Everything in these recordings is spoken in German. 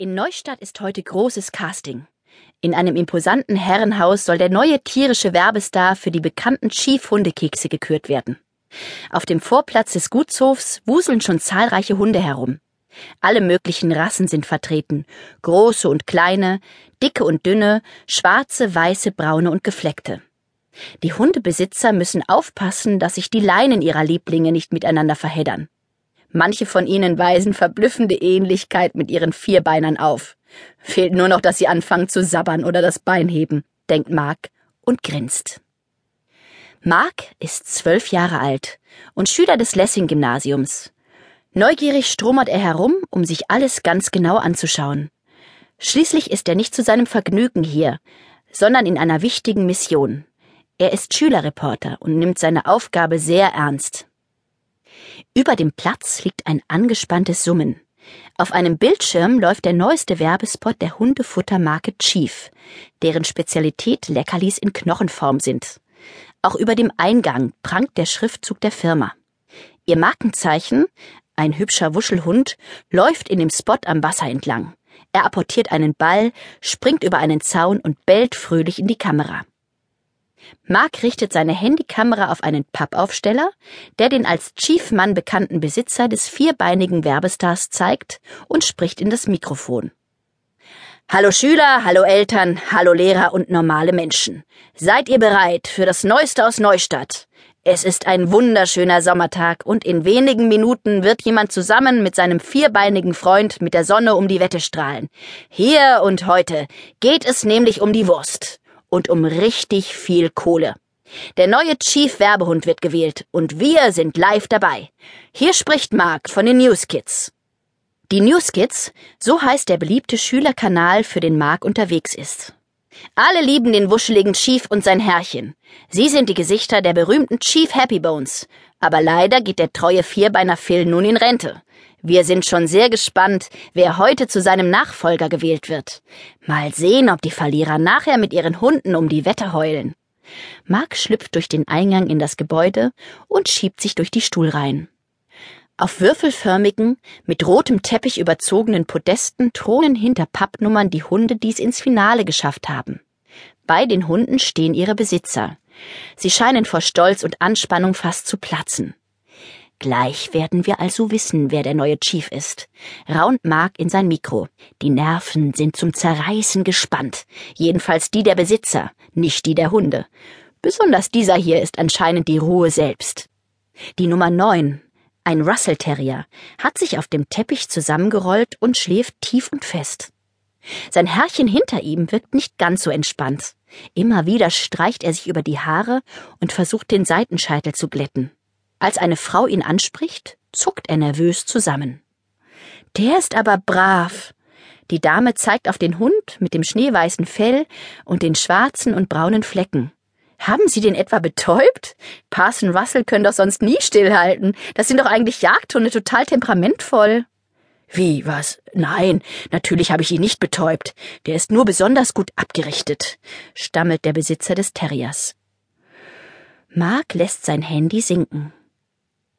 In Neustadt ist heute großes Casting. In einem imposanten Herrenhaus soll der neue tierische Werbestar für die bekannten Chief-Hundekekse gekürt werden. Auf dem Vorplatz des Gutshofs wuseln schon zahlreiche Hunde herum. Alle möglichen Rassen sind vertreten, große und kleine, dicke und dünne, schwarze, weiße, braune und gefleckte. Die Hundebesitzer müssen aufpassen, dass sich die Leinen ihrer Lieblinge nicht miteinander verheddern. Manche von ihnen weisen verblüffende Ähnlichkeit mit ihren Vierbeinern auf. Fehlt nur noch, dass sie anfangen zu sabbern oder das Bein heben, denkt Mark und grinst. Mark ist zwölf Jahre alt und Schüler des Lessing-Gymnasiums. Neugierig stromert er herum, um sich alles ganz genau anzuschauen. Schließlich ist er nicht zu seinem Vergnügen hier, sondern in einer wichtigen Mission. Er ist Schülerreporter und nimmt seine Aufgabe sehr ernst. Über dem Platz liegt ein angespanntes Summen. Auf einem Bildschirm läuft der neueste Werbespot der Hundefuttermarke Chief, deren Spezialität Leckerlis in Knochenform sind. Auch über dem Eingang prangt der Schriftzug der Firma. Ihr Markenzeichen, ein hübscher Wuschelhund, läuft in dem Spot am Wasser entlang. Er apportiert einen Ball, springt über einen Zaun und bellt fröhlich in die Kamera. Mark richtet seine Handykamera auf einen Pappaufsteller, der den als Chief-Mann bekannten Besitzer des vierbeinigen Werbestars zeigt und spricht in das Mikrofon. Hallo Schüler, hallo Eltern, hallo Lehrer und normale Menschen. Seid ihr bereit für das Neueste aus Neustadt? Es ist ein wunderschöner Sommertag und in wenigen Minuten wird jemand zusammen mit seinem vierbeinigen Freund mit der Sonne um die Wette strahlen. Hier und heute geht es nämlich um die Wurst und um richtig viel Kohle. Der neue Chief Werbehund wird gewählt und wir sind live dabei. Hier spricht Mark von den Newskids. Die Newskids, so heißt der beliebte Schülerkanal, für den Mark unterwegs ist. Alle lieben den wuscheligen Chief und sein Herrchen. Sie sind die Gesichter der berühmten Chief Happy Bones. Aber leider geht der treue Vierbeiner Phil nun in Rente. Wir sind schon sehr gespannt, wer heute zu seinem Nachfolger gewählt wird. Mal sehen, ob die Verlierer nachher mit ihren Hunden um die Wette heulen. Mark schlüpft durch den Eingang in das Gebäude und schiebt sich durch die Stuhlreihen. Auf würfelförmigen, mit rotem Teppich überzogenen Podesten thronen hinter Pappnummern die Hunde, die es ins Finale geschafft haben. Bei den Hunden stehen ihre Besitzer. Sie scheinen vor Stolz und Anspannung fast zu platzen. Gleich werden wir also wissen, wer der neue Chief ist. Raunt Mark in sein Mikro. Die Nerven sind zum Zerreißen gespannt. Jedenfalls die der Besitzer, nicht die der Hunde. Besonders dieser hier ist anscheinend die Ruhe selbst. Die Nummer neun, ein Russell Terrier, hat sich auf dem Teppich zusammengerollt und schläft tief und fest. Sein Herrchen hinter ihm wirkt nicht ganz so entspannt. Immer wieder streicht er sich über die Haare und versucht den Seitenscheitel zu glätten. Als eine Frau ihn anspricht, zuckt er nervös zusammen. Der ist aber brav. Die Dame zeigt auf den Hund mit dem schneeweißen Fell und den schwarzen und braunen Flecken. Haben Sie den etwa betäubt? Parson Russell können doch sonst nie stillhalten. Das sind doch eigentlich Jagdhunde total temperamentvoll. Wie, was? Nein, natürlich habe ich ihn nicht betäubt. Der ist nur besonders gut abgerichtet, stammelt der Besitzer des Terriers. Mark lässt sein Handy sinken.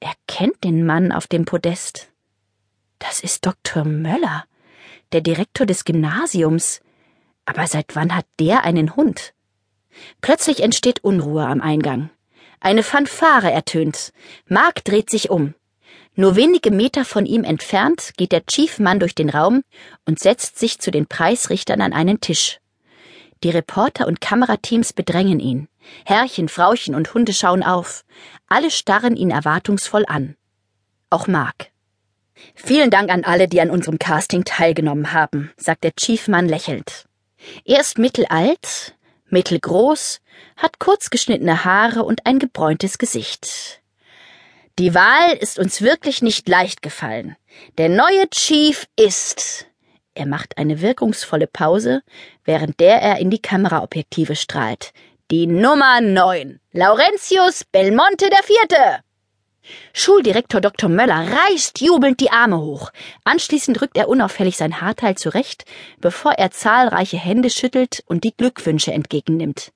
Er kennt den Mann auf dem Podest. Das ist Dr. Möller, der Direktor des Gymnasiums. Aber seit wann hat der einen Hund? Plötzlich entsteht Unruhe am Eingang. Eine Fanfare ertönt. Mark dreht sich um. Nur wenige Meter von ihm entfernt geht der Chiefmann durch den Raum und setzt sich zu den Preisrichtern an einen Tisch. Die Reporter und Kamerateams bedrängen ihn. Herrchen, Frauchen und Hunde schauen auf. Alle starren ihn erwartungsvoll an. Auch Mark. Vielen Dank an alle, die an unserem Casting teilgenommen haben, sagt der Chiefmann lächelnd. Er ist mittelalt, mittelgroß, hat kurzgeschnittene Haare und ein gebräuntes Gesicht. Die Wahl ist uns wirklich nicht leicht gefallen. Der neue Chief ist er macht eine wirkungsvolle Pause, während der er in die Kameraobjektive strahlt. Die Nummer neun. Laurentius Belmonte Vierte. Schuldirektor Dr. Möller reißt jubelnd die Arme hoch. Anschließend rückt er unauffällig sein Haarteil zurecht, bevor er zahlreiche Hände schüttelt und die Glückwünsche entgegennimmt.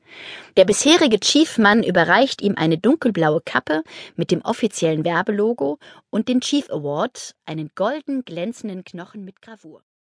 Der bisherige Chiefmann überreicht ihm eine dunkelblaue Kappe mit dem offiziellen Werbelogo und den Chief Award, einen golden glänzenden Knochen mit Gravur.